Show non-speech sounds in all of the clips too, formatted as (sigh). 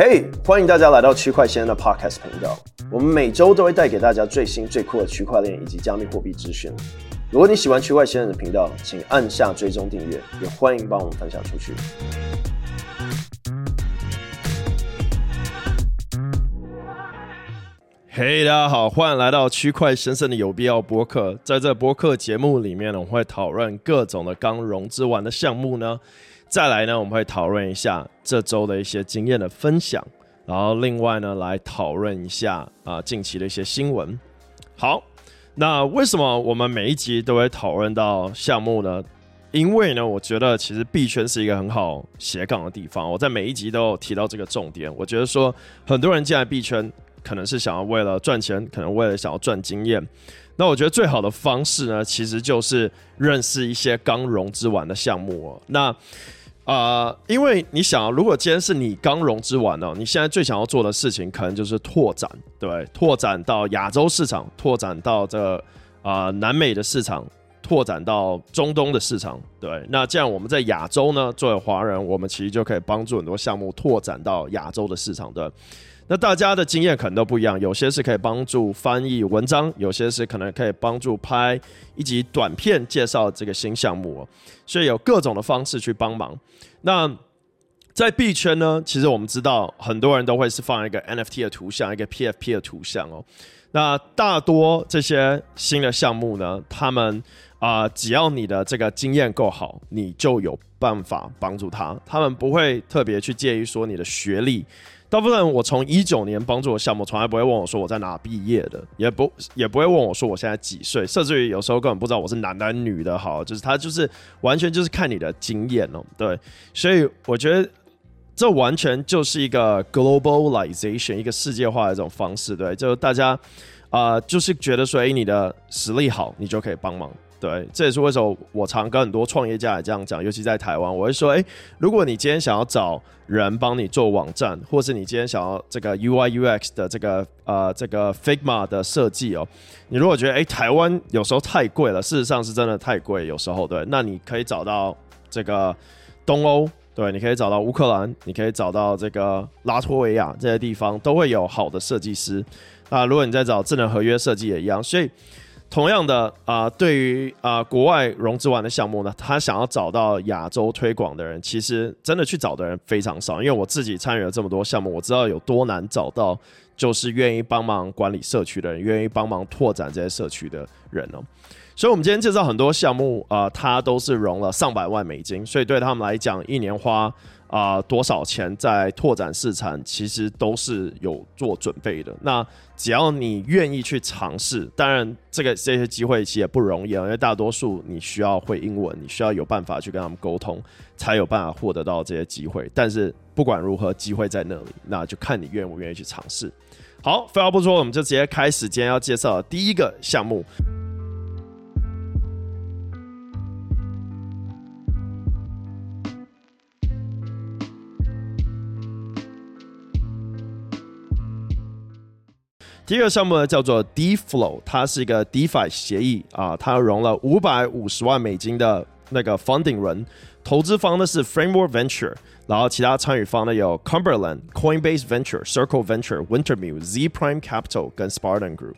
嘿，欢迎大家来到区块先生的 Podcast 频道。我们每周都会带给大家最新最酷的区块链以及加密货币资讯。如果你喜欢区块先生的频道，请按下追踪订阅，也欢迎帮我们分享出去。嘿，大家好，欢迎来到区块先生的有必要播客。在这播客节目里面呢，我们会讨论各种的刚融资完的项目呢。再来呢，我们会讨论一下这周的一些经验的分享，然后另外呢，来讨论一下啊、近期的一些新闻。好，那为什么我们每一集都会讨论到项目呢？因为呢，我觉得其实币圈是一个很好斜杠的地方。我在每一集都有提到这个重点。我觉得说，很多人进来币圈。可能是想要为了赚钱，可能为了想要赚经验。那我觉得最好的方式呢，其实就是认识一些刚融资完的项目哦。那啊，因为你想，如果今天是你刚融资完哦，你现在最想要做的事情，可能就是拓展，对，拓展到亚洲市场，拓展到这啊南美的市场，拓展到中东的市场，对。那这样我们在亚洲呢，作为华人，我们其实就可以帮助很多项目拓展到亚洲的市场，对。那大家的经验可能都不一样，有些是可以帮助翻译文章，有些是可能可以帮助拍一集短片介绍这个新项目哦，所以有各种的方式去帮忙。那在币圈呢，其实我们知道很多人都会是放一个 NFT 的图像，一个 PFP 的图像哦。那大多这些新的项目呢，他们啊，只要你的这个经验够好，你就有办法帮助他，他们不会特别去介意说你的学历。大部分我从一九年帮助的项目，从来不会问我说我在哪毕业的，也不也不会问我说我现在几岁，甚至于有时候根本不知道我是男的女的。好，就是他就是完全就是看你的经验哦，对，所以我觉得这完全就是一个 globalization 一个世界化的这种方式，对，就大家啊、就是觉得说，哎，你的实力好，你就可以帮忙。对，这也是为什么我常跟很多创业家也这样讲，尤其在台湾，我会说，诶，如果你今天想要找人帮你做网站，或是你今天想要这个 UI UX 的这个呃这个 Figma 的设计哦，你如果觉得诶台湾有时候太贵了，事实上是真的太贵，有时候对，那你可以找到这个东欧，对，你可以找到乌克兰，你可以找到这个拉脱维亚这些地方都会有好的设计师。那如果你在找智能合约设计也一样，所以。同样的啊、对于啊、国外融资完的项目呢，他想要找到亚洲推广的人，其实真的去找的人非常少。因为我自己参与了这么多项目，我知道有多难找到，就是愿意帮忙管理社区的人，愿意帮忙拓展这些社区的人哦。所以，我们今天介绍很多项目啊、它都是融了上百万美金，所以对他们来讲，一年花。啊、多少钱在拓展市场，其实都是有做准备的。那只要你愿意去尝试，当然这个这些机会其实也不容易啊，因为大多数你需要会英文，你需要有办法去跟他们沟通，才有办法获得到这些机会。但是不管如何，机会在那里，那就看你愿不愿意去尝试。好，废话不说，我们就直接开始今天要介绍的第一个项目。第一个项目呢叫做 Deflow，它是一个 DeFi 协议啊，它融了五百五十万美金的那个 funding 轮，投资方呢是 Framework Venture，然后其他参与方呢有 Cumberland、Coinbase Venture、Circle Venture、Wintermute、Z Prime Capital 跟 Spartan Group。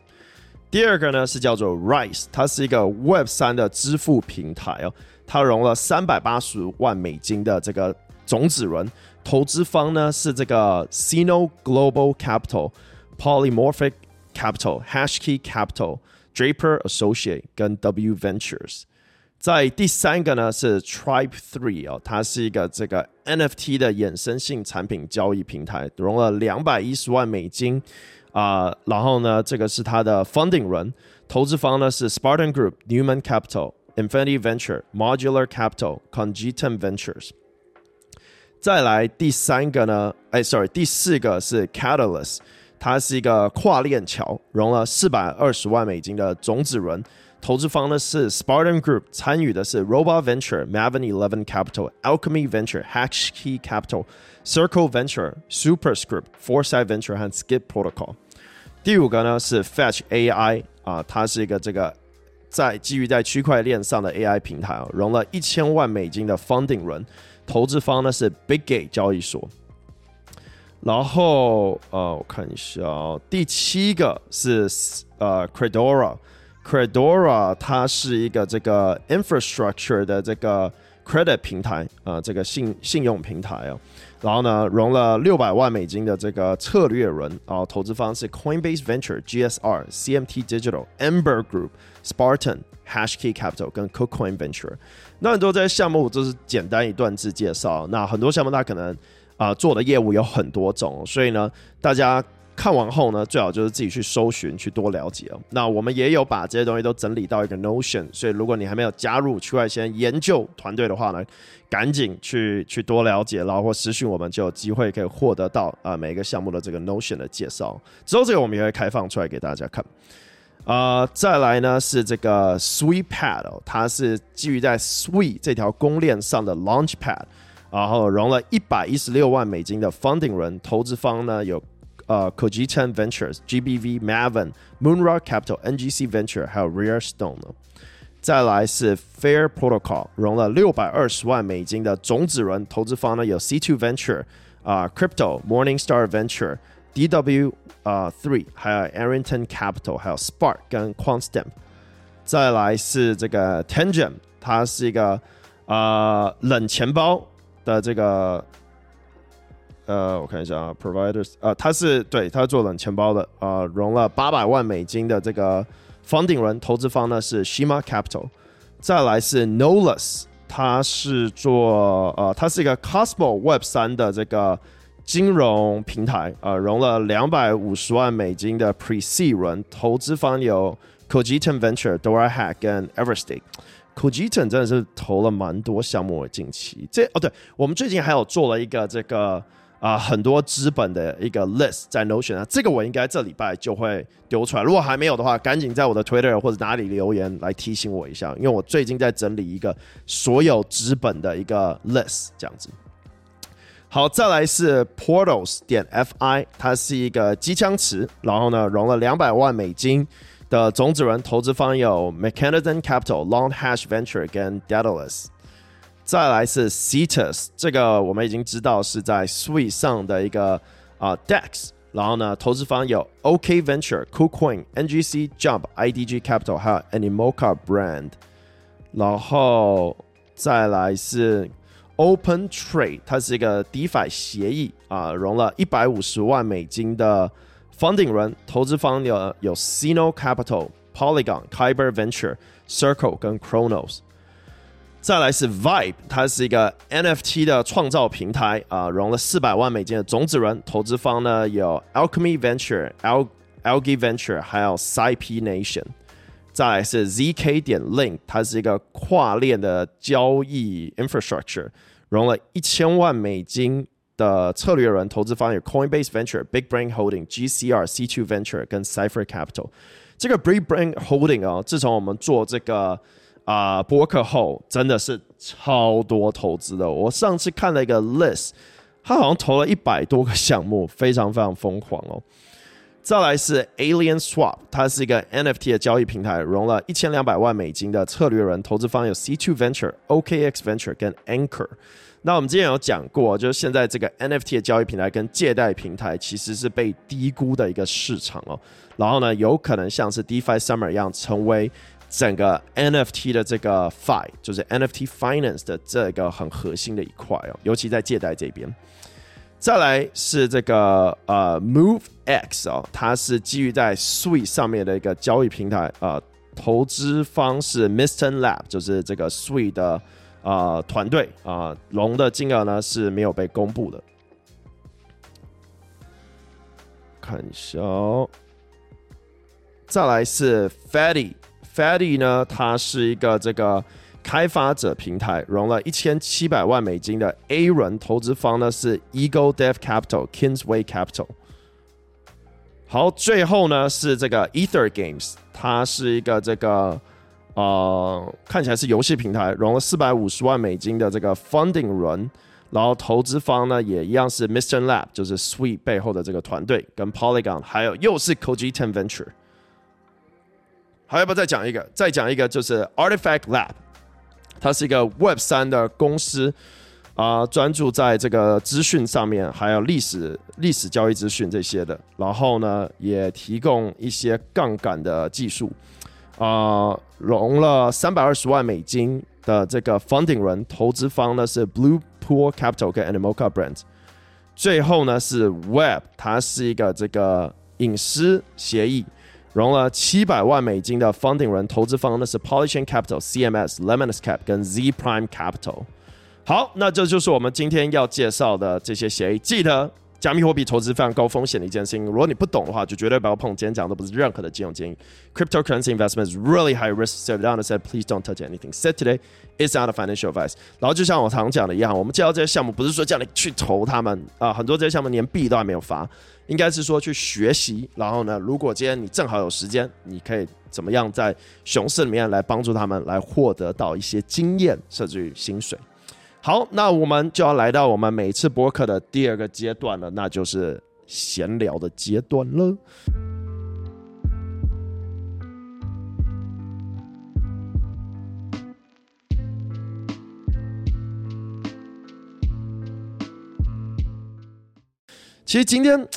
第二个呢是叫做 Rise，它是一个 Web 三的支付平台哦，它融了三百八十万美金的这个种子轮，投资方呢是这个 Sino Global Capital。Polymorphic Capital、Hashkey Capital、Draper Associate 跟 W Ventures，在第三个呢是 Tribe Three 哦，它是一个这个 NFT 的衍生性产品交易平台，融了两百一十万美金啊、呃，然后呢，这个是它的 Funding 轮，投资方呢是 Spartan Group、Newman Capital、Infinity Venture、Modular Capital、Congitum Ventures。再来第三个呢，哎，sorry，第四个是 Catalyst。 它是一个跨链桥，融了四百二十万美金的种子轮，投资方呢是 Spartan Group，参与的是 Robot Venture、Maven Eleven Capital、Alchemy Venture、Hatchkey Capital、Circle Venture、Superscript、Foresight Venture 和 Skip Protocol。第五个呢是 Fetch AI 啊，它是一个这个在基于在区块链上的 AI 平台啊，融了一千万美金的 funding 轮，投资方呢是 Big Gate 交易所。然后呃，我看一下哦，第七个是呃，Credora，Credora 它是一个这个 infrastructure 的这个 credit 平台啊、呃，这个信信用平台哦。然后呢，融了六百万美金的这个策略轮，然后投资方是 Coinbase Venture、GSR、CMT Digital、Amber Group、Spartan、Hashkey Capital 跟 CoCoin Venture。那很多这些项目就是简单一段字介绍。那很多项目它可能啊、做的业务有很多种，所以呢，大家。看完后呢，最好就是自己去搜寻，去多了解。那我们也有把这些东西都整理到一个 Notion，所以如果你还没有加入区块链研究团队的话呢，赶紧去去多了解，然后或私讯我们，就有机会可以获得到啊、每一个项目的这个 Notion 的介绍。之后这个我们也会开放出来给大家看。啊、再来呢是这个 Sweetpad 哦，它是基于在 Sweet 这条公链上的 Launchpad，然后融了一百一十六万美金的 Funding 轮，投资方呢有。呃、c o g i t a n Ventures、GBV、Maven、Moonrock Capital、NGC Venture，还有 Rare Stone。再来是 Fair Protocol，融了六百二十万美金的种子轮，投资方呢有 C2 Venture、啊、Crypto、Morningstar Venture、DW 啊、Three，还有 Arrington Capital，还有 Spark 跟 QuantStamp。再来是这个 Tangent，它是一个啊、冷钱包的这个。呃，我看一下啊，Providers，呃，他是对他做冷钱包的，呃，融了八百万美金的这个 funding 轮，投资方呢是 Shima Capital，再来是 Nolus，他是做呃，他是一个 Cosmo Web 三的这个金融平台，呃，融了两百五十万美金的 Pre-Seed 轮，投资方有 Cogiton Venture、Dora Hack 跟 Everstake。Cogiton 真的是投了蛮多项目的近期，这哦对，我们最近还有做了一个这个。啊、很多资本的一个 list 在 Notion 啊，这个我应该这礼拜就会丢出来。如果还没有的话，赶紧在我的 Twitter 或者哪里留言来提醒我一下，因为我最近在整理一个所有资本的一个 list 这样子。好，再来是 Portals 点 FI，它是一个机枪池，然后呢融了两百万美金的种子轮，投资方有 Mechanism Capital、Long Hash Venture 跟 Daedalus。再来是 Cetus，这个我们已经知道是在 Sui 上的一个啊、DEX，然后呢，投资方有 OK Venture、KuCoin、NGC Jump、IDG Capital 还有 Animoca Brand，然后再来是 Open Trade，它是一个 DeFi 协议啊，融了一百五十万美金的 Funding 轮，投资方有有 Sino Capital、Polygon、Kyber Venture、Circle 跟 Chronos。再来是 Vibe，它是一个 NFT 的创造平台啊，融了四百万美金的种子轮，投资方呢有 Alchemy Venture、Al Algae Venture，还有 SciP Nation。再来是 ZK 点 Link，它是一个跨链的交易 infrastructure，融了一千万美金的策略人，投资方有 Coinbase Venture、Big Brain Holding、GCR、C2 Venture 跟 Cypher Capital。这个 Big Brain Holding 啊，自从我们做这个。啊、播客后真的是超多投资的。我上次看了一个 list，他好像投了一百多个项目，非常非常疯狂哦。再来是 Alien Swap，它是一个 NFT 的交易平台，融了一千两百万美金的策略人，投资方有 C2 Venture、OKX Venture 跟 Anchor。那我们之前有讲过，就是现在这个 NFT 的交易平台跟借贷平台其实是被低估的一个市场哦。然后呢，有可能像是 DeFi Summer 一样成为。整个 NFT 的这个 Fi 就是 NFT Finance 的这个很核心的一块哦，尤其在借贷这边。再来是这个呃 MoveX 哦，它是基于在 Sui 上面的一个交易平台啊、呃，投资方是 Mysten Lab，就是这个 Sui 的啊、团队啊，融、呃、的金额呢是没有被公布的。看一下哦，再来是 Fedi。Fedi 呢，它是一个这个开发者平台，融了一千七百万美金的 A 轮，投资方呢是 Eagle Dev Capital、Kingsway Capital。好，最后呢是这个 Ether Games，它是一个这个呃看起来是游戏平台，融了四百五十万美金的这个 Funding 轮，然后投资方呢也一样是 Mysten Lab，就是 Sui 背后的这个团队，跟 Polygon，还有又是 Cogiton Venture。还要不要再讲一个？再讲一个就是 Artifact Lab，它是一个 Web 三的公司、啊，专注在这个资讯上面，还有历史、历史交易资讯这些的。然后呢，也提供一些杠杆的技术，啊，融了三百二十万美金的这个 funding 轮，投资方呢是 Blue Pool Capital 跟 Animoca Brands。最后呢是 Web，它是一个这个隐私协议，融了七百万美金的 funding 轮，投资方呢是 Polychain Capital、CMS、Lemonis Cap 跟 Z Prime Capital。好，那这就是我们今天要介绍的这些协议。记得，加密货币投资非常高风险的一件事情。如果你不懂的话，就绝对不要碰。今天讲的不是任何的金融建议。Cryptocurrency investments really high risk. So down said, please don't touch anything. Said today is not a financial advice. 然后就像我常讲的一样，我们介绍这些项目，不是说叫你去投他们啊、很多这些项目连币都还没有发，应该是说去学习。然后呢，如果今天你正好有时间，你可以怎么样在熊市里面来帮助他们，来获得到一些经验，甚至于薪水。好，那我们就要来到我们每次播客的第二个阶段了，那就是闲聊的阶段了。其实今天，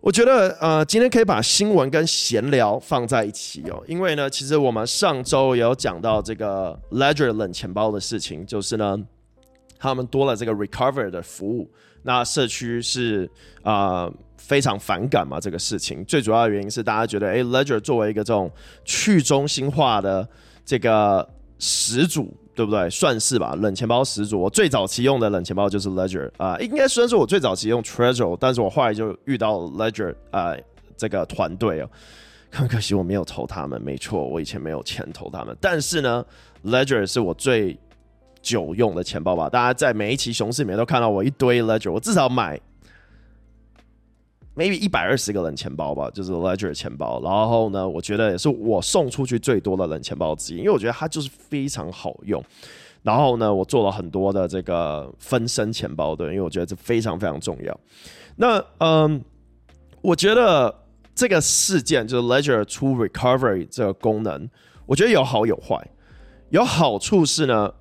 我觉得呃，今天可以把新闻跟闲聊放在一起哦，因为呢，其实我们上周也有讲到这个 Ledger 冷钱包的事情，就是呢。他们多了这个 recover 的服务，那社区是啊、非常反感嘛这个事情。最主要的原因是大家觉得，哎，Ledger 作为一个这种去中心化的这个始祖，对不对？算是吧，冷钱包始祖。我最早期用的冷钱包就是 Ledger 啊、应该算是我最早期用 Trezor，但是我后来就遇到 Ledger 啊、这个团队哦，很可惜我没有投他们。没错，我以前没有钱投他们，但是呢，Ledger 是我最。久用的钱包吧，大家在每一期熊市里面都看到我一堆 Ledger，我至少买 maybe 一百二十个冷钱包吧，就是 Ledger 钱包。然后呢，我觉得也是我送出去最多的冷钱包之一，因为我觉得它就是非常好用。然后呢，我做了很多的这个分身钱包，对，因为我觉得这非常非常重要。那嗯，我觉得这个事件就是 Ledger 出 Recovery 这个功能，我觉得有好有坏。有好处是呢。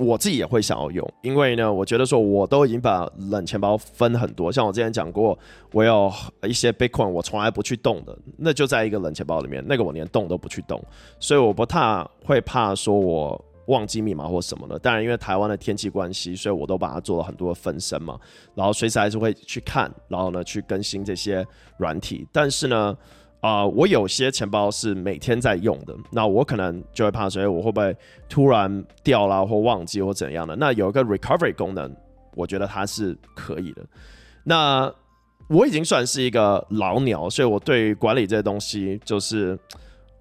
我自己也会想要用，因为呢，我觉得说我都已经把冷钱包分很多，像我之前讲过，我有一些 Bitcoin 我从来不去动的，那就在一个冷钱包里面，那个我连动都不去动，所以我不太会怕说我忘记密码或什么的。当然，因为台湾的天气关系，所以我都把它做了很多分身嘛，然后随时还是会去看，然后呢去更新这些软体，但是呢。啊、我有些钱包是每天在用的，那我可能就会怕说，我会不会突然掉了或忘记或怎样的？那有一个 recovery 功能，我觉得它是可以的。那我已经算是一个老鸟，所以我对管理这些东西，就是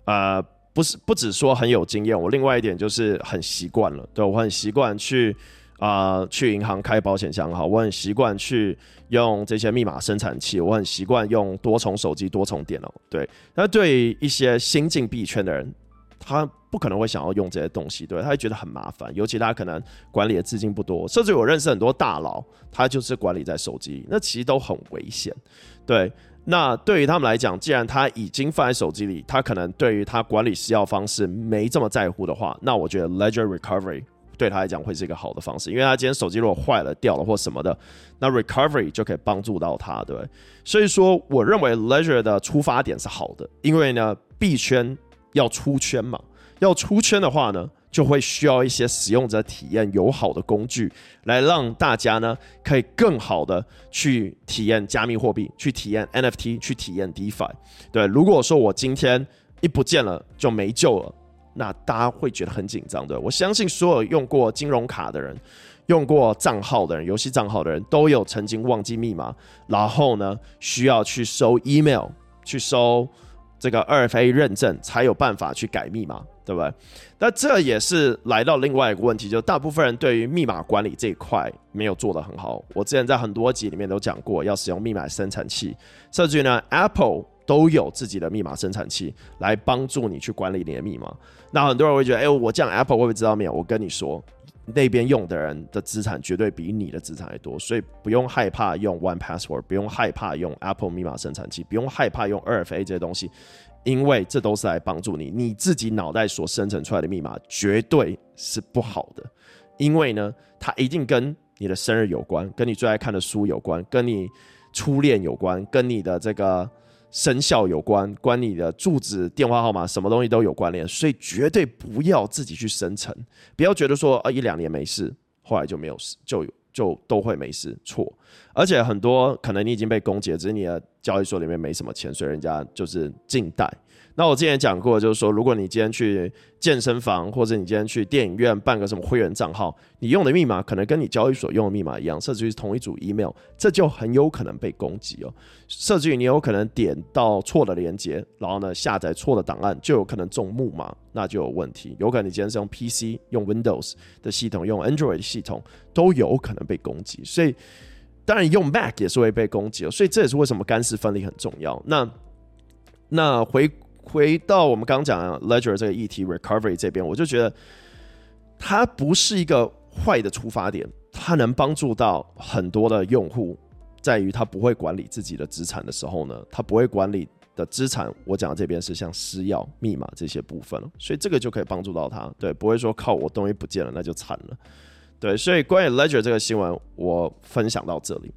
呃，不是不只说很有经验，我另外一点就是很习惯了。对，我很习惯去。啊、去银行开保险箱哈，我很习惯去用这些密码生产器，我很习惯用多重手机、多重电脑。对，那对于一些新进币圈的人，他不可能会想要用这些东西，对，他会觉得很麻烦，尤其他可能管理的资金不多，甚至我认识很多大佬，他就是管理在手机里，那其实都很危险。对，那对于他们来讲，既然他已经放在手机里，他可能对于他管理私钥方式没这么在乎的话，那我觉得 Ledger Recovery。对他来讲会是一个好的方式，因为他今天手机如果坏了、掉了或什么的，那 recovery 就可以帮助到他，对。所以说，我认为 Ledger 的出发点是好的，因为呢，币圈要出圈嘛，要出圈的话呢，就会需要一些使用者体验友好的工具，来让大家呢可以更好的去体验加密货币，去体验 NFT，去体验 DeFi。对，如果说我今天一不见了就没救了。那大家会觉得很紧张的。我相信所有用过金融卡的人、用过账号的人、游戏账号的人都有曾经忘记密码，然后呢需要去收 email、去收这个二 FA 认证，才有办法去改密码，对不对？那这也是来到另外一个问题，就大部分人对于密码管理这一块没有做得很好。我之前在很多集里面都讲过，要使用密码生成器，甚至于呢，Apple 都有自己的密码生产器来帮助你去管理你的密码。那很多人会觉得，哎、我这样 Apple 会不会知道没有？我跟你说，那边用的人的资产绝对比你的资产还多，所以不用害怕用 One Password，不用害怕用 Apple 密码生产器，不用害怕用 2FA 这些东西，因为这都是来帮助你。你自己脑袋所生成出来的密码绝对是不好的，因为呢，它一定跟你的生日有关，跟你最爱看的书有关，跟你初恋有关，跟你的这个生效有关，关你的住址、电话号码，什么东西都有关联。所以绝对不要自己去生成，不要觉得说啊一两年没事，后来就没有事，就。就都会没事，错，而且很多可能你已经被攻击了，只是你的交易所里面没什么钱，所以人家就是静待。那我之前讲过，就是说，如果你今天去健身房，或者你今天去电影院办个什么会员账号，你用的密码可能跟你交易所用的密码一样，甚至于同一组 email，这就很有可能被攻击哦。甚至于你有可能点到错的链接，然后呢下载错的档案，就有可能中木马，那就有问题。有可能你今天是用 PC、用 Windows 的系统、用 Android 系统，都有可能被攻击。所以当然用 Mac 也是会被攻击哦。所以这也是为什么干湿分离很重要。那那回。回到我们刚刚讲的 Ledger 这个议题 Recovery 这边，我就觉得它不是一个坏的出发点，它能帮助到很多的用户，在于他不会管理自己的资产的时候呢，他不会管理的资产，我讲这边是像私钥、密码这些部分，所以这个就可以帮助到他，对，不会说靠我东西不见了那就惨了，对，所以关于 Ledger 这个新闻，我分享到这里。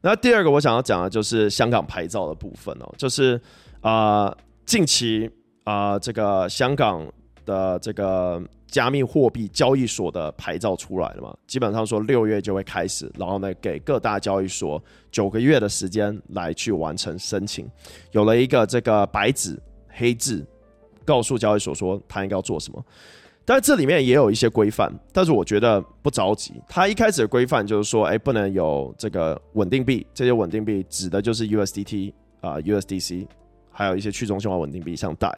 那第二个我想要讲的就是香港牌照的部分哦，就是啊。近期啊、这个香港的这个加密货币交易所的牌照出来了嘛？基本上说六月就会开始，然后呢，给各大交易所九个月的时间来去完成申请。有了一个这个白纸黑字，告诉交易所说他应该要做什么。但这里面也有一些规范，但是我觉得不着急。它一开始的规范就是说，哎，不能有这个稳定币，这些稳定币指的就是 USDT 啊、USDC。还有一些去中心化稳定币，像贷。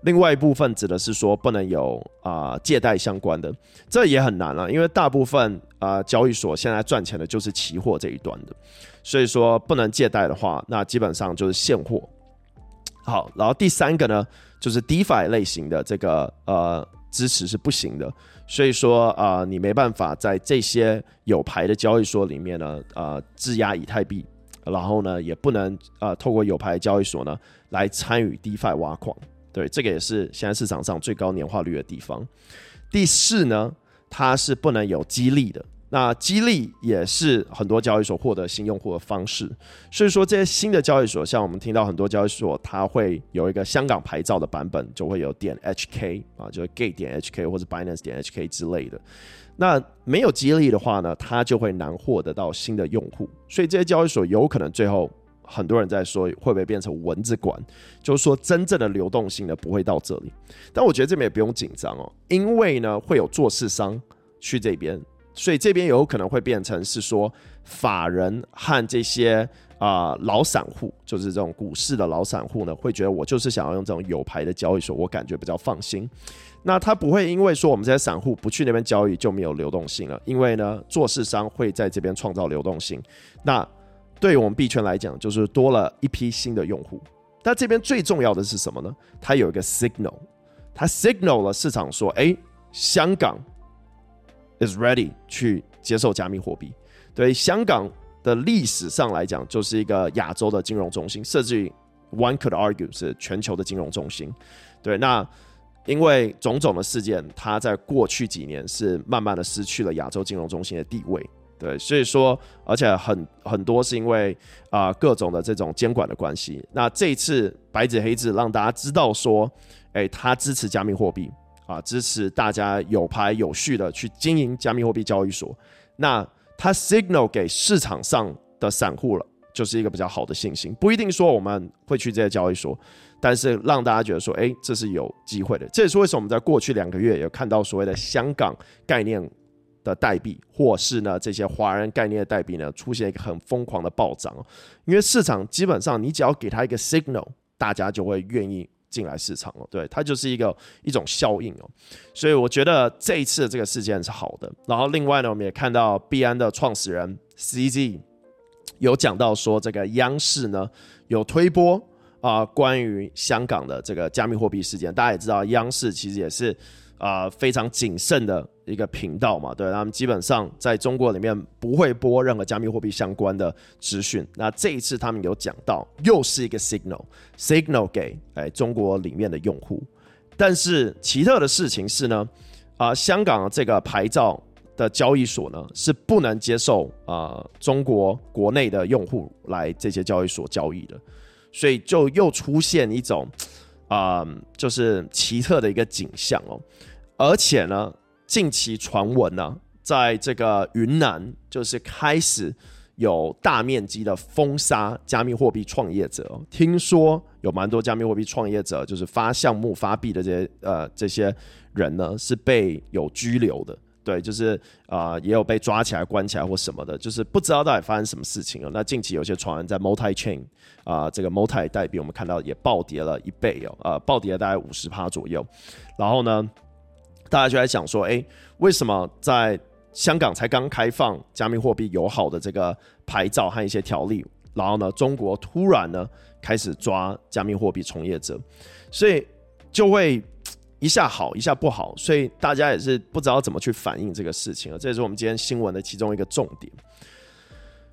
另外一部分指的是说不能有啊、借贷相关的，这也很难了、啊，因为大部分啊、交易所现在赚钱的就是期货这一端的，所以说不能借贷的话，那基本上就是现货。好，然后第三个呢，就是 DeFi 类型的这个呃支持是不行的，所以说啊、你没办法在这些有牌的交易所里面呢啊质押以太币。然后呢，也不能啊、呃，透过有牌交易所呢来参与 DeFi 挖矿，对，这个也是现在市场上最高年化率的地方。第四呢，它是不能有激励的，那激励也是很多交易所获得新用户的方式。所以说，这些新的交易所，像我们听到很多交易所，它会有一个香港牌照的版本，就会有点 HK 啊，就是 Gate 点 HK 或者 Binance 点 HK 之类的。那没有激励的话呢，它就会难获得到新的用户，所以这些交易所有可能最后很多人在说会不会变成蚊子馆，就是说真正的流动性呢不会到这里。但我觉得这边也不用紧张哦，因为呢会有做市商去这边，所以这边有可能会变成是说法人和这些啊、老散户，就是这种股市的老散户呢，会觉得我就是想要用这种有牌的交易所，我感觉比较放心。那他不会因为说我们这些散户不去那边交易就没有流动性了，因为呢，做市商会在这边创造流动性。那对于我们币圈来讲，就是多了一批新的用户。但这边最重要的是什么呢？它有一个 signal，它 signal 了市场说，哎，香港 is ready 去接受加密货币。对香港的历史上来讲，就是一个亚洲的金融中心，甚至于 one could argue 是全球的金融中心。对，那。因为种种的事件，它在过去几年是慢慢的失去了亚洲金融中心的地位，对，所以说，而且很很多是因为啊、各种的这种监管的关系。那这一次白纸黑字让大家知道说，哎，他支持加密货币啊，支持大家有牌有序的去经营加密货币交易所。那它 signal 给市场上的散户了，就是一个比较好的信心，不一定说我们会去这些交易所。但是让大家觉得说，哎，这是有机会的。这也是为什么我们在过去两个月有看到所谓的香港概念的代币，或是呢这些华人概念的代币呢出现一个很疯狂的暴涨。因为市场基本上你只要给他一个 signal，大家就会愿意进来市场了。对，它就是一个一种效应哦。所以我觉得这一次这个事件是好的。然后另外呢，我们也看到币安的创始人 CZ 有讲到说，这个央视呢有推播。啊、关于香港的这个加密货币事件，大家也知道，央视其实也是啊、非常谨慎的一个频道嘛，对，他们基本上在中国里面不会播任何加密货币相关的资讯。那这一次他们有讲到，又是一个 signal，signal 给哎中国里面的用户。但是奇特的事情是呢，啊、香港这个牌照的交易所呢是不能接受啊、中国国内的用户来这些交易所交易的，所以就又出现一种啊、就是奇特的一个景象哦，而且呢，近期传闻呢，在这个云南就是开始有大面积的封杀加密货币创业者，哦，听说有蛮多加密货币创业者就是发项目发币的这些呃这些人呢是被有拘留的。对，就是啊、也有被抓起来、关起来或什么的，就是不知道到底发生什么事情了。那近期有些传闻在 Multi Chain 啊、这个 Multi 代币我们看到也暴跌了一倍哦，呃，暴跌了大概五十趴左右。然后呢，大家就在想说，哎，为什么在香港才刚开放加密货币友好的这个牌照和一些条例，然后呢，中国突然呢开始抓加密货币从业者，所以就会。一下好，一下不好，所以大家也是不知道怎么去反应这个事情啊。这也是我们今天新闻的其中一个重点。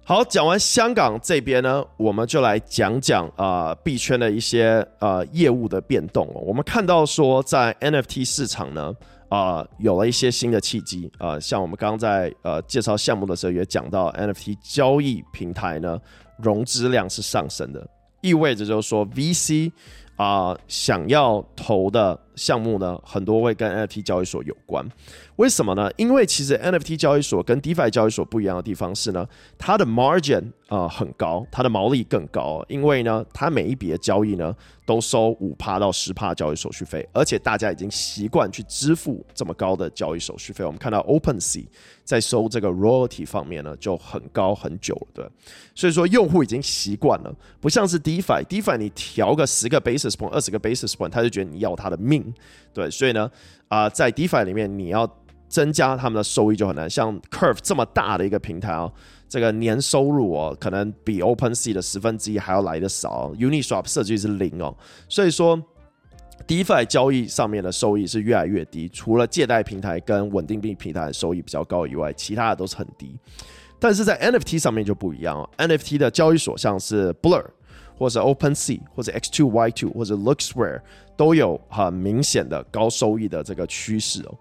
好，讲完香港这边呢，我们就来讲讲啊币圈的一些呃业务的变动。我们看到说，在 NFT 市场呢，啊、有了一些新的契机啊、像我们刚刚在呃介绍项目的时候也讲到，NFT 交易平台呢融资量是上升的，意味着就是说 VC 啊、想要投的。项目呢，很多会跟 NFT 交易所有关，为什么呢？因为其实 NFT 交易所跟 DeFi 交易所不一样的地方是呢，它的 margin 啊、呃、很高，它的毛利更高，因为呢，它每一笔的交易呢都收五趴到十趴交易手续费，而且大家已经习惯去支付这么高的交易手续费。我们看到 OpenSea 在收这个 royalty 方面呢就很高很久了，对，所以说用户已经习惯了，不像是 DeFi，DeFi 你调个十个 basis point、二十个 basis point，他就觉得你要他的命。对，所以呢，啊、在 DeFi 里面，你要增加他们的收益就很难。像 Curve 这么大的一个平台哦，这个年收入哦，可能比 OpenSea 的十分之一还要来得少。Uniswap 设计是零哦，所以说 DeFi 交易上面的收益是越来越低。除了借贷平台跟稳定币平台的收益比较高以外，其他的都是很低。但是在 NFT 上面就不一样哦，NFT 的交易所像是 Blur。或者 OpenSea，或者 X2Y2，或者 LooksRare 都有很明显的高收益的这个趋势哦。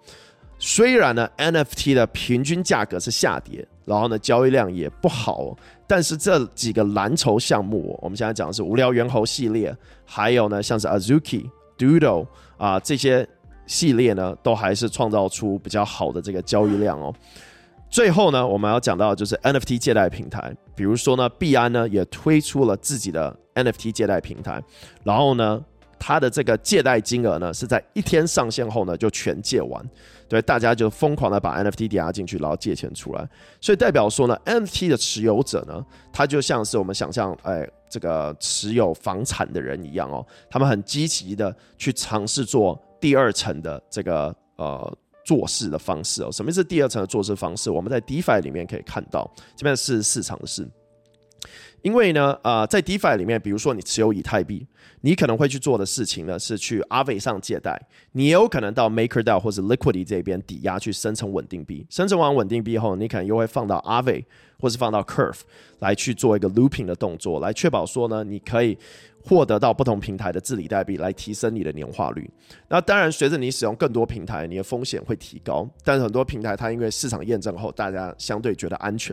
虽然呢，NFT 的平均价格是下跌，然后呢，交易量也不好，但是这几个蓝筹项目，我们现在讲的是无聊猿猴系列，还有呢，像是 Azuki、Doodle 啊这些系列呢，都还是创造出比较好的这个交易量哦。最后呢，我们要讲到的就是 NFT 借贷平台，比如说呢，币安呢也推出了自己的 NFT 借贷平台，然后呢，它的这个借贷金额呢是在一天上线后呢就全借完，对，大家就疯狂的把 NFT 抵押进去，然后借钱出来，所以代表说呢，NFT 的持有者呢，他就像是我们想象，哎，这个持有房产的人一样哦，他们很积极的去尝试做第二层的这个呃。做事的方式哦，什么是第二层的做事方式？我们在 DeFi 里面可以看到，这边是市场的事。因为呢，呃，在 DeFi 里面，比如说你持有以太币，你可能会去做的事情呢，是去 Aave 上借贷，你也有可能到 MakerDAO 或者 Liquity 这边抵押去生成稳定币。生成完稳定币后，你可能又会放到 Aave 或是放到 Curve 来去做一个 Looping 的动作，来确保说呢，你可以获得到不同平台的治理代币，来提升你的年化率。那当然，随着你使用更多平台，你的风险会提高。但是很多平台它因为市场验证后，大家相对觉得安全。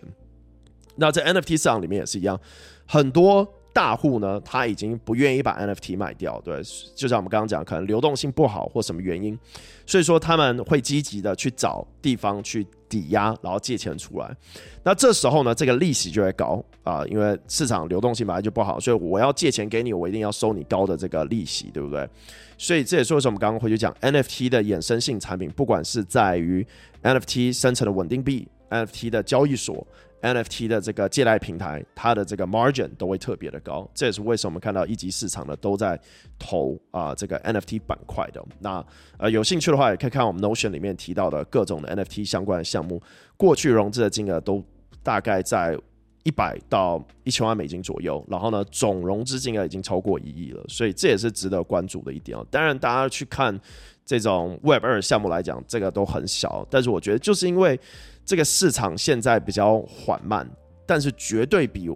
那在 NFT 市场里面也是一样，很多大户呢，他已经不愿意把 NFT 卖掉，对，就像我们刚刚讲，可能流动性不好或什么原因，所以说他们会积极的去找地方去抵押，然后借钱出来。那这时候呢，这个利息就会高啊，因为市场流动性本来就不好，所以我要借钱给你，我一定要收你高的这个利息，对不对？所以这也是为什么我们刚刚回去讲 NFT 的衍生性产品，不管是在于 NFT 生成的稳定币，NFT 的交易所。NFT 的这个借贷平台，它的这个 margin 都会特别的高，这也是为什么我们看到一级市场呢都在投啊、这个 NFT 板块的。那呃有兴趣的话，也可以看我们 Notion 里面提到的各种的 NFT 相关的项目，过去融资的金额都大概在一百到一千万美金左右，然后呢总融资金额已经超过一亿了，所以这也是值得关注的一点哦。当然，大家去看这种 Web 二项目来讲，这个都很小，但是我觉得就是因为。这个市场现在比较缓慢，但是绝对比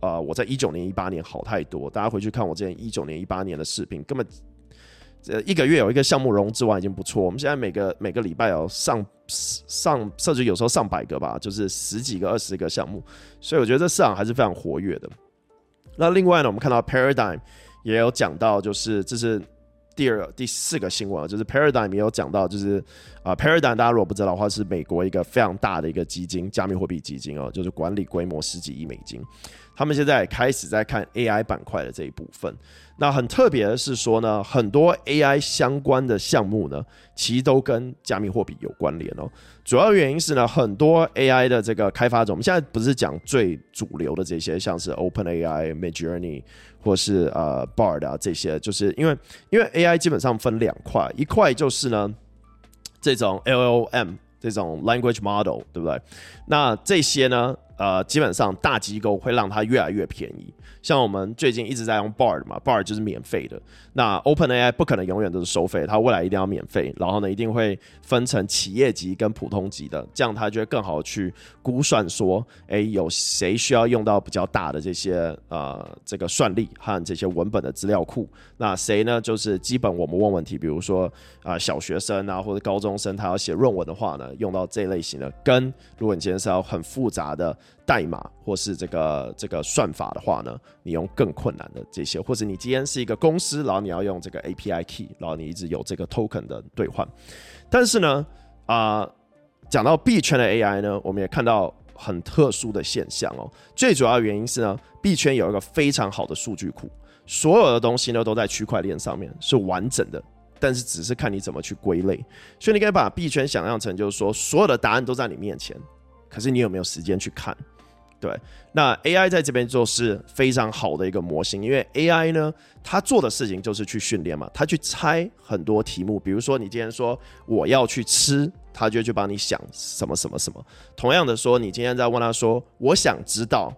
呃我在一九年、一八年好太多。大家回去看我之前一九年、一八年的视频，根本呃一个月有一个项目融资完已经不错。我们现在每个每个礼拜有上上甚至有时候上百个吧，就是十几个、二十个项目，所以我觉得这市场还是非常活跃的。那另外呢，我们看到 Paradigm 也有讲到，就是这是。第二、第四个新闻就是 Paradigm 也有讲到，就是啊、Paradigm 大家如果不知道的话，是美国一个非常大的一个基金，加密货币基金哦，就是管理规模十几亿美金。他们现在开始在看 AI 板块的这一部分。那很特别的是说呢，很多 AI 相关的项目呢，其实都跟加密货币有关联哦。主要原因是呢，很多 AI 的这个开发者，我们现在不是讲最主流的这些，像是 OpenAI、Midjourney 或是呃 Bard 啊这些，就是因为因为 AI 基本上分两块，一块就是呢这种 LLM 这种 Language Model，对不对？那这些呢？呃，基本上大机构会让它越来越便宜。像我们最近一直在用 Bard 嘛，Bard 就是免费的。那 OpenAI 不可能永远都是收费，它未来一定要免费。然后呢，一定会分成企业级跟普通级的，这样它就会更好去估算说，哎，有谁需要用到比较大的这些呃这个算力和这些文本的资料库。那谁呢？就是基本我们问问题，比如说啊、小学生啊或者高中生，他要写论文的话呢，用到这类型的。跟如果你今天是要很复杂的。代码或是这个这个算法的话呢，你用更困难的这些，或者你今天是一个公司，然后你要用这个 API key，然后你一直有这个 token 的兑换。但是呢，啊、讲到币圈的 AI 呢，我们也看到很特殊的现象哦。最主要原因是呢，币圈有一个非常好的数据库，所有的东西呢都在区块链上面是完整的，但是只是看你怎么去归类。所以你可以把币圈想象成就是说，所有的答案都在你面前，可是你有没有时间去看？对，那 AI 在这边就是非常好的一个模型，因为 AI 呢，它做的事情就是去训练嘛，它去猜很多题目，比如说你今天说我要去吃，它就去帮你想什么什么什么。同样的说，你今天在问他说，我想知道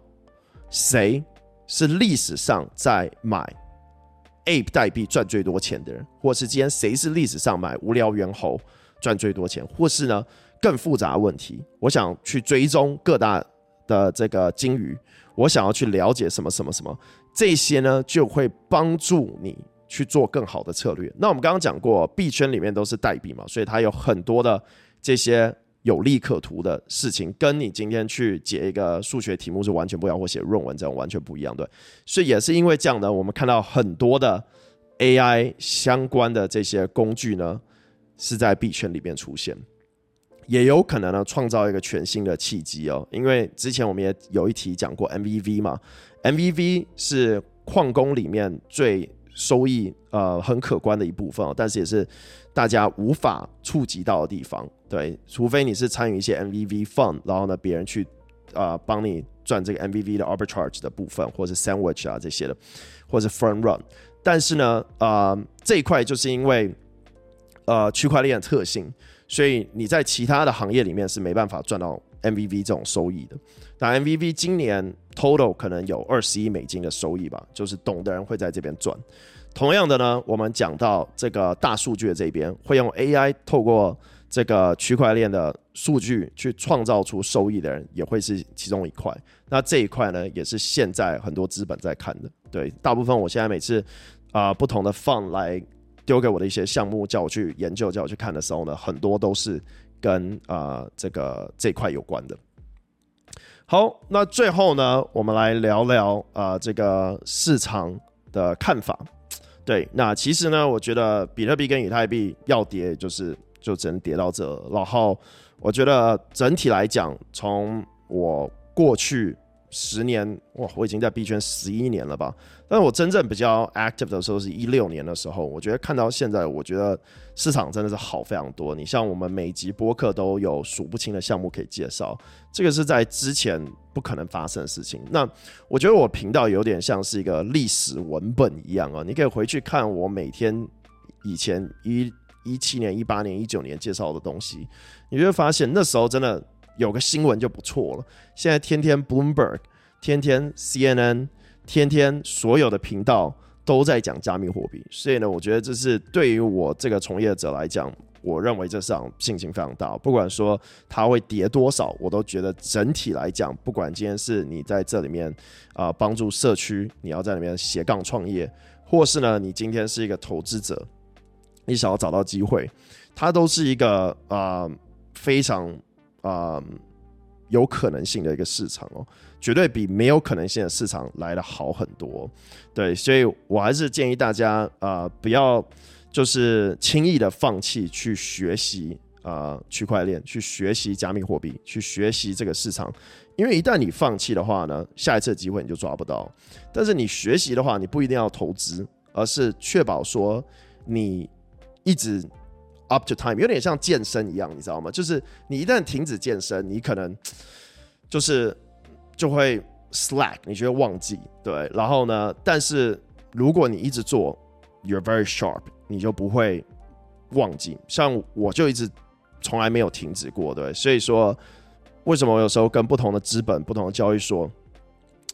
谁是历史上在买 Ape 代币赚最多钱的人，或是今天谁是历史上买无聊猿猴赚最多钱，或是呢更复杂的问题，我想去追踪各大。的这个鲸鱼，我想要去了解什么什么什么，这些呢就会帮助你去做更好的策略。那我们刚刚讲过，币圈里面都是代币嘛，所以它有很多的这些有利可图的事情，跟你今天去解一个数学题目是完全不一样，或写论文这样完全不一样，对。所以也是因为这样呢，我们看到很多的 AI 相关的这些工具呢，是在币圈里面出现。也有可能呢，创造一个全新的契机哦。因为之前我们也有一题讲过 MVV 嘛，MVV 是矿工里面最收益呃很可观的一部分哦，但是也是大家无法触及到的地方。对，除非你是参与一些 MVV fund，然后呢别人去啊帮你赚这个 MVV 的 arbitrage 的部分，或者 sandwich 啊这些的，或者 front run。但是呢，呃这一块就是因为呃区块链的特性。所以你在其他的行业里面是没办法赚到 MVV 这种收益的。那 MVV 今年 total 可能有二十亿美金的收益吧，就是懂的人会在这边赚。同样的呢，我们讲到这个大数据的这边，会用 AI 透过这个区块链的数据去创造出收益的人，也会是其中一块。那这一块呢，也是现在很多资本在看的。对，大部分我现在每次啊、不同的 fund 来。丢给我的一些项目，叫我去研究，叫我去看的时候呢，很多都是跟啊、呃、这个这块有关的。好，那最后呢，我们来聊聊啊、呃、这个市场的看法。对，那其实呢，我觉得比特币跟以太币要跌，就是就只能跌到这。然后我觉得整体来讲，从我过去。十年哇，我已经在币圈十一年了吧？但是我真正比较 active 的时候是一六年的时候。我觉得看到现在，我觉得市场真的是好非常多。你像我们每集播客都有数不清的项目可以介绍，这个是在之前不可能发生的事情。那我觉得我频道有点像是一个历史文本一样啊，你可以回去看我每天以前一一七年、一八年、一九年介绍的东西，你就会发现那时候真的。有个新闻就不错了。现在天天 Bloomberg，天天 CNN，天天所有的频道都在讲加密货币，所以呢，我觉得这是对于我这个从业者来讲，我认为这市场信心非常大。不管说它会跌多少，我都觉得整体来讲，不管今天是你在这里面啊、帮助社区，你要在里面斜杠创业，或是呢你今天是一个投资者，你想要找到机会，它都是一个啊、非常啊、有可能性的一个市场哦，绝对比没有可能性的市场来得好很多。对，所以我还是建议大家啊、不要就是轻易的放弃去学习啊、区块链，去学习加密货币，去学习这个市场。因为一旦你放弃的话呢，下一次机会你就抓不到。但是你学习的话，你不一定要投资，而是确保说你一直 up to time，有点像健身一样，你知道吗？就是你一旦停止健身，你可能就是就会 slack，你就会忘记。对，然后呢，但是如果你一直做，you're very sharp，你就不会忘记。像我就一直从来没有停止过，对，所以说。为什么我有时候跟不同的资本、不同的交易所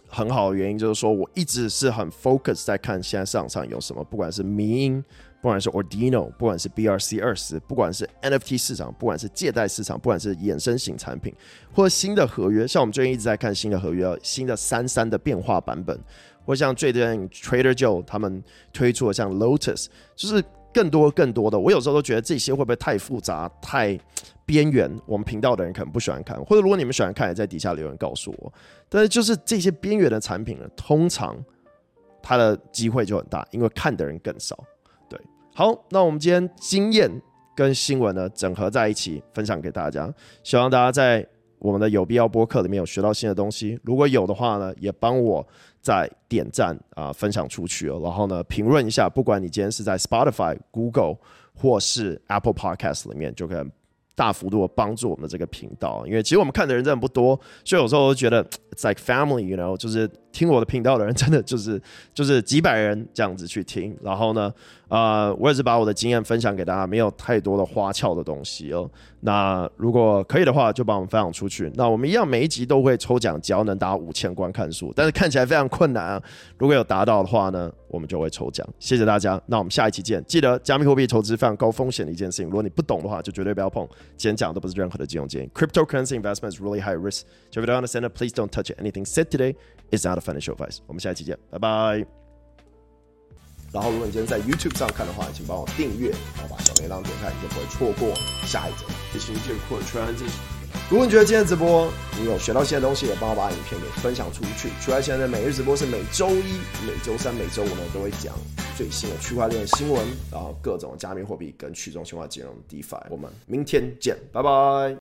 很好的原因，就是说我一直是很 focus 在看现在市场上有什么，不管是民营，不管是 Ordino，不管是 BRC 二十，不管是 NFT 市场，不管是借贷市场，不管是衍生型产品或者新的合约，像我们最近一直在看新的合约，新的三三的变化版本，或像最近 Trader Joe 他们推出的像 Lotus，就是更多更多的。我有时候都觉得这些会不会太复杂、太？边缘，我们频道的人可能不喜欢看，或者如果你们喜欢看，也在底下留言告诉我。但是就是这些边缘的产品呢，通常它的机会就很大，因为看的人更少。好，那我们今天经验跟新闻呢整合在一起分享给大家，希望大家在我们的有必要播客里面有学到新的东西。如果有的话呢，也帮我再点赞啊、分享出去哦。然后呢，评论一下，不管你今天是在 Spotify、Google 或是 Apple Podcast 里面，就可以。大幅度的帮助我们的这个频道，因为其实我们看的人真的不多，所以有时候我都觉得 it's like family，you know，就是听我的频道的人真的就是 (laughs) 就是几百人这样子去听，然后呢，呃，我也是把我的经验分享给大家，没有太多的花俏的东西哦。那如果可以的话，就帮我们分享出去。那我们一样每一集都会抽奖，只要能达五千观看数，但是看起来非常困难啊。如果有达到的话呢，我们就会抽奖。谢谢大家，那我们下一期见。记得加密货币投资非常高风险的一件事情，如果你不懂的话，就绝对不要碰。今天讲的不是任何的金融建议。Cryptocurrency investment is really high risk. If you don't understand it, please don't touch. Anything said today It's not a financial advice. 我们下一期见，拜拜。然后，如果你今天在 YouTube 上看的话，请帮我订阅，然后把小铃铛点开，你就不会错过下一集。谢谢这个扩穿。如果你觉得今天直播你有学到新的东西，也帮我把影片给分享出去。区块现在的每日直播是每周一、每周三、每周五呢都会讲最新的区块链新闻，然后各种加密货币跟去中心化金融 DeFi。我们明天见，拜拜。